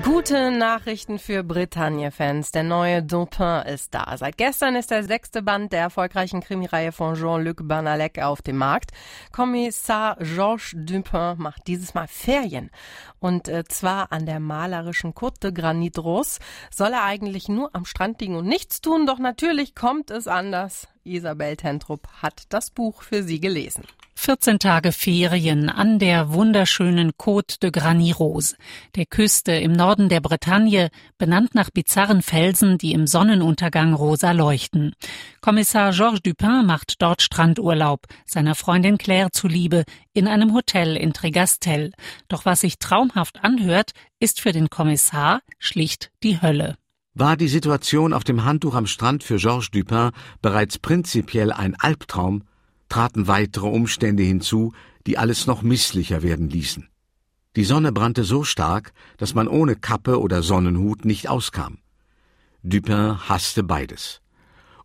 Gute Nachrichten für Bretagne-Fans. Der neue Dupin ist da. Seit gestern ist der sechste Band der erfolgreichen Krimireihe von Jean-Luc Banalek auf dem Markt. Kommissar Georges Dupin macht dieses Mal Ferien. Und äh, zwar an der malerischen Côte de Granit Rose. Soll er eigentlich nur am Strand liegen und nichts tun, doch natürlich kommt es anders. Isabel Tentrup hat das Buch für Sie gelesen. 14 Tage Ferien an der wunderschönen Côte de Granit-Rose, der Küste im Norden der Bretagne, benannt nach bizarren Felsen, die im Sonnenuntergang rosa leuchten. Kommissar Georges Dupin macht dort Strandurlaub, seiner Freundin Claire zuliebe, in einem Hotel in Trigastel. Doch was sich traumhaft anhört, ist für den Kommissar schlicht die Hölle. War die Situation auf dem Handtuch am Strand für Georges Dupin bereits prinzipiell ein Albtraum, traten weitere Umstände hinzu, die alles noch misslicher werden ließen. Die Sonne brannte so stark, dass man ohne Kappe oder Sonnenhut nicht auskam. Dupin hasste beides.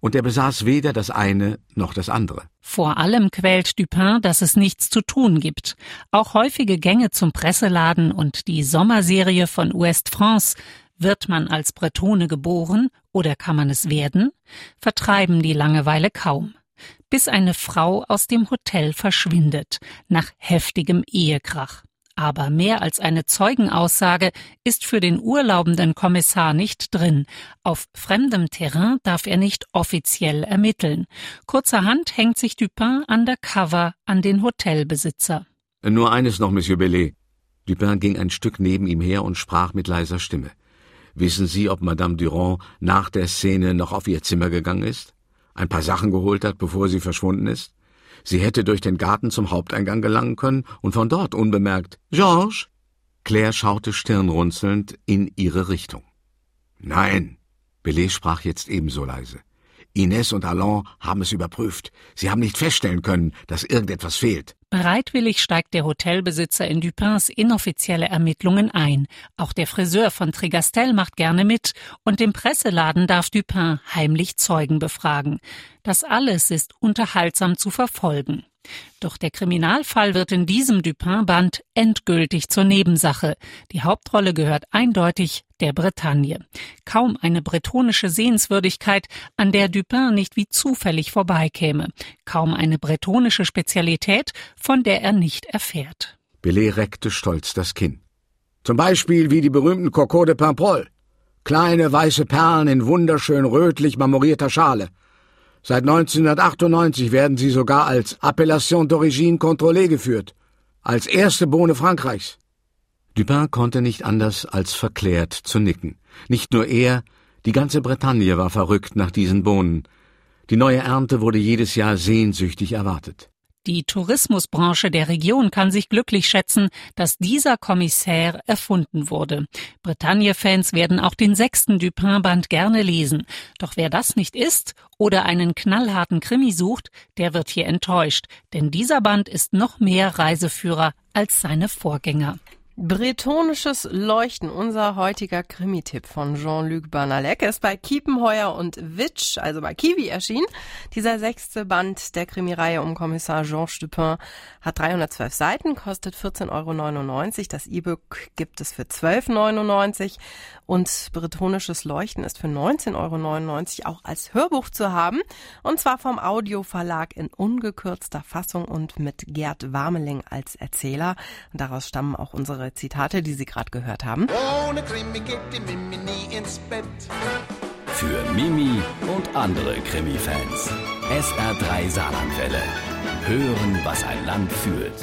Und er besaß weder das eine noch das andere. Vor allem quält Dupin, dass es nichts zu tun gibt. Auch häufige Gänge zum Presseladen und die Sommerserie von Ouest France wird man als Bretone geboren oder kann man es werden, vertreiben die Langeweile kaum bis eine Frau aus dem Hotel verschwindet, nach heftigem Ehekrach. Aber mehr als eine Zeugenaussage ist für den urlaubenden Kommissar nicht drin. Auf fremdem Terrain darf er nicht offiziell ermitteln. Kurzerhand hängt sich Dupin undercover an den Hotelbesitzer. Nur eines noch, Monsieur Bellet. Dupin ging ein Stück neben ihm her und sprach mit leiser Stimme. Wissen Sie, ob Madame Durand nach der Szene noch auf ihr Zimmer gegangen ist? ein paar Sachen geholt hat, bevor sie verschwunden ist? Sie hätte durch den Garten zum Haupteingang gelangen können und von dort unbemerkt Georges? Claire schaute stirnrunzelnd in ihre Richtung. Nein, Bellet sprach jetzt ebenso leise. Ines und Alain haben es überprüft. Sie haben nicht feststellen können, dass irgendetwas fehlt. Bereitwillig steigt der Hotelbesitzer in Dupins inoffizielle Ermittlungen ein. Auch der Friseur von Trigastel macht gerne mit und im Presseladen darf Dupin heimlich Zeugen befragen. Das alles ist unterhaltsam zu verfolgen. Doch der Kriminalfall wird in diesem Dupin-Band endgültig zur Nebensache. Die Hauptrolle gehört eindeutig der Bretagne. Kaum eine bretonische Sehenswürdigkeit, an der Dupin nicht wie zufällig vorbeikäme. Kaum eine bretonische Spezialität, von der er nicht erfährt. Bellet reckte stolz das Kinn. Zum Beispiel wie die berühmten Coco de Paimpol. Kleine weiße Perlen in wunderschön rötlich marmorierter Schale. Seit 1998 werden sie sogar als Appellation d'origine contrôlée geführt, als erste Bohne Frankreichs. Dupin konnte nicht anders als verklärt zu nicken. Nicht nur er, die ganze Bretagne war verrückt nach diesen Bohnen. Die neue Ernte wurde jedes Jahr sehnsüchtig erwartet. Die Tourismusbranche der Region kann sich glücklich schätzen, dass dieser Kommissär erfunden wurde. Bretagne-Fans werden auch den sechsten Dupin-Band gerne lesen. Doch wer das nicht ist oder einen knallharten Krimi sucht, der wird hier enttäuscht. Denn dieser Band ist noch mehr Reiseführer als seine Vorgänger. Bretonisches Leuchten, unser heutiger Krimi-Tipp von Jean-Luc Bernalek, ist bei Kiepenheuer und Witsch, also bei Kiwi erschienen. Dieser sechste Band der Krimireihe um Kommissar Georges Dupin hat 312 Seiten, kostet 14,99 Euro. Das E-Book gibt es für 12,99 Euro und Bretonisches Leuchten ist für 19,99 Euro auch als Hörbuch zu haben und zwar vom Audioverlag in ungekürzter Fassung und mit Gerd Warmeling als Erzähler. Und daraus stammen auch unsere Zitate, die Sie gerade gehört haben. Ohne Krimi geht die Mimi nie ins Bett. Für Mimi und andere Krimi-Fans. SR3 Saarlandwelle. Hören, was ein Land fühlt.